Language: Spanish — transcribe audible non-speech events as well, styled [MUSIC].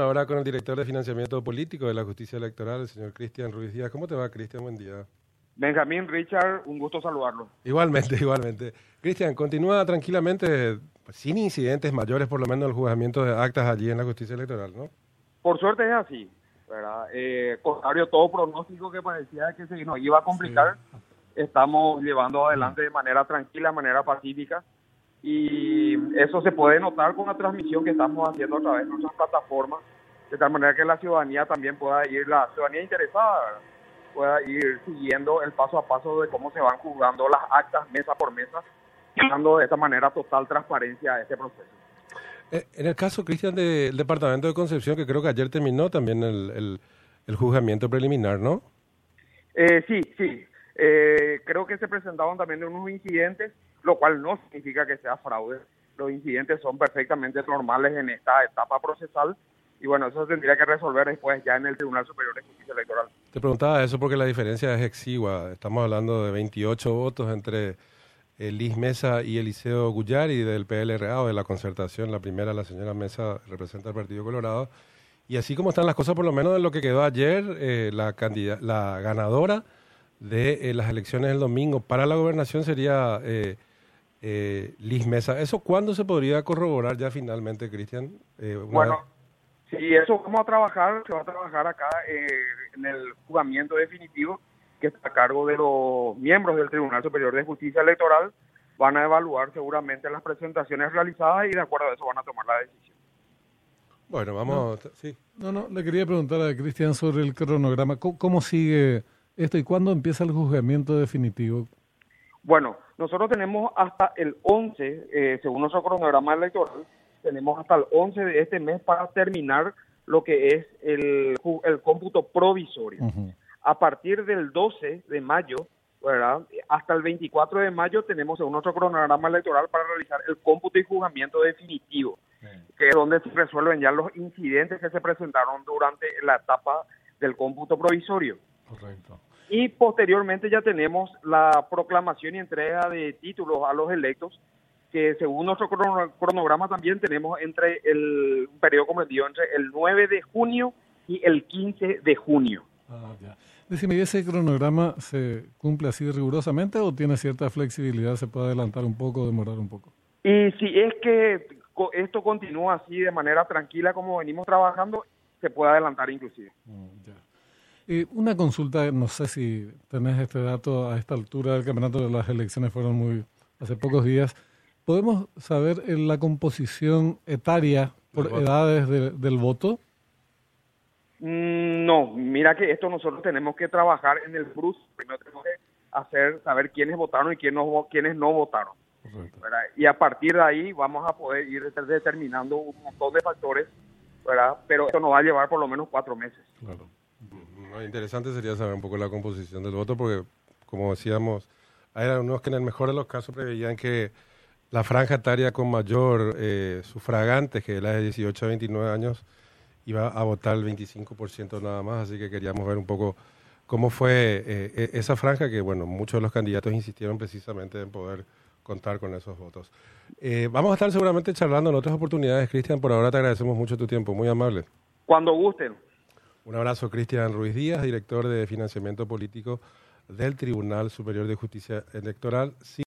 Ahora con el director de financiamiento político de la justicia electoral, el señor Cristian Ruiz Díaz. ¿Cómo te va, Cristian? Buen día. Benjamín, Richard, un gusto saludarlo. Igualmente, [LAUGHS] igualmente. Cristian, continúa tranquilamente, sin incidentes mayores, por lo menos el juzgamiento de actas allí en la justicia electoral, ¿no? Por suerte es así, ¿verdad? Eh, contrario a todo pronóstico que parecía que se nos iba a complicar, estamos llevando adelante de manera tranquila, de manera pacífica y eso se puede notar con la transmisión que estamos haciendo a través de nuestras plataformas, de tal manera que la ciudadanía también pueda ir, la ciudadanía interesada pueda ir siguiendo el paso a paso de cómo se van juzgando las actas mesa por mesa, dando de esta manera total transparencia a este proceso. Eh, en el caso, Cristian, del Departamento de Concepción, que creo que ayer terminó también el, el, juzgamiento preliminar, ¿no? Eh, sí, sí. Eh, creo que se presentaban también unos incidentes lo cual no significa que sea fraude. Los incidentes son perfectamente normales en esta etapa procesal y bueno, eso se tendría que resolver después ya en el Tribunal Superior de Justicia Electoral. Te preguntaba eso porque la diferencia es exigua. Estamos hablando de 28 votos entre Liz Mesa y Eliseo Guyari del PLRA o de la concertación. La primera, la señora Mesa, representa al Partido Colorado. Y así como están las cosas, por lo menos de lo que quedó ayer, eh, la, la ganadora de eh, las elecciones del domingo para la gobernación sería eh, eh, Liz Mesa. ¿Eso cuándo se podría corroborar ya finalmente, Cristian? Eh, bueno, sí, eso vamos a trabajar, se va a trabajar acá eh, en el juzgamiento definitivo que está a cargo de los miembros del Tribunal Superior de Justicia Electoral. Van a evaluar seguramente las presentaciones realizadas y de acuerdo a eso van a tomar la decisión. Bueno, vamos, no, sí. No, no, le quería preguntar a Cristian sobre el cronograma. ¿Cómo sigue esto y cuándo empieza el juzgamiento definitivo? Bueno, nosotros tenemos hasta el 11, eh, según nuestro cronograma electoral, tenemos hasta el 11 de este mes para terminar lo que es el, el cómputo provisorio. A partir del 12 de mayo, ¿verdad? hasta el 24 de mayo tenemos según nuestro cronograma electoral para realizar el cómputo y juzgamiento definitivo, que es donde se resuelven ya los incidentes que se presentaron durante la etapa del cómputo provisorio. Correcto. Y posteriormente ya tenemos la proclamación y entrega de títulos a los electos, que según nuestro cronograma también tenemos entre el un periodo comprendido entre el 9 de junio y el 15 de junio. Ah, ya. Decime, ¿y ese cronograma se cumple así rigurosamente o tiene cierta flexibilidad? ¿Se puede adelantar un poco, demorar un poco? Y si es que esto continúa así de manera tranquila como venimos trabajando, se puede adelantar inclusive. Mm, ya una consulta, no sé si tenés este dato a esta altura del campeonato, las elecciones fueron muy hace pocos días. ¿Podemos saber la composición etaria por edades del voto? Mm, no, mira que esto nosotros tenemos que trabajar en el BRUS. Primero tenemos que hacer, saber quiénes votaron y quiénes no, quiénes no votaron. Y a partir de ahí vamos a poder ir determinando un montón de factores, ¿verdad? pero esto nos va a llevar por lo menos cuatro meses. Claro interesante sería saber un poco la composición del voto, porque, como decíamos, hay unos que en el mejor de los casos preveían que la franja etaria con mayor eh, sufragante, que es la de 18 a 29 años, iba a votar el 25% nada más, así que queríamos ver un poco cómo fue eh, e, esa franja, que bueno, muchos de los candidatos insistieron precisamente en poder contar con esos votos. Eh, vamos a estar seguramente charlando en otras oportunidades, Cristian, por ahora te agradecemos mucho tu tiempo, muy amable. Cuando gusten. Un abrazo, Cristian Ruiz Díaz, director de financiamiento político del Tribunal Superior de Justicia Electoral.